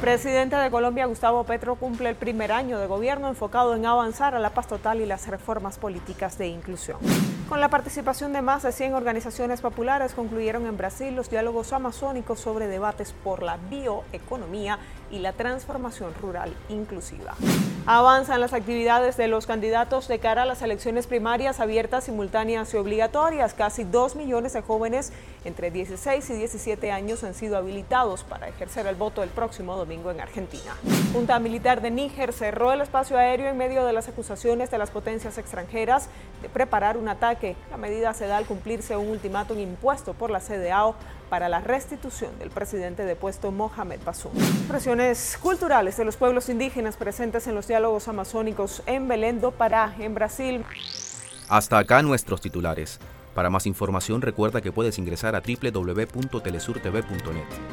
Presidente de Colombia, Gustavo Petro, cumple el primer año de gobierno enfocado en avanzar a la paz total y las reformas políticas de inclusión. Con la participación de más de 100 organizaciones populares, concluyeron en Brasil los diálogos amazónicos sobre debates por la bioeconomía y la transformación rural inclusiva. Avanzan las actividades de los candidatos de cara a las elecciones primarias abiertas, simultáneas y obligatorias. Casi 2 millones de jóvenes entre 16 y 17 años han sido habilitados para ejercer el voto el próximo domingo en Argentina. Junta Militar de Níger cerró el espacio aéreo en medio de las acusaciones de las potencias extranjeras de preparar un ataque. La medida se da al cumplirse un ultimátum impuesto por la CDAO para la restitución del presidente depuesto Mohamed Bazoum. Presiones culturales de los pueblos indígenas presentes en los diálogos amazónicos en Belém do Pará, en Brasil. Hasta acá nuestros titulares. Para más información recuerda que puedes ingresar a www.telesurtv.net.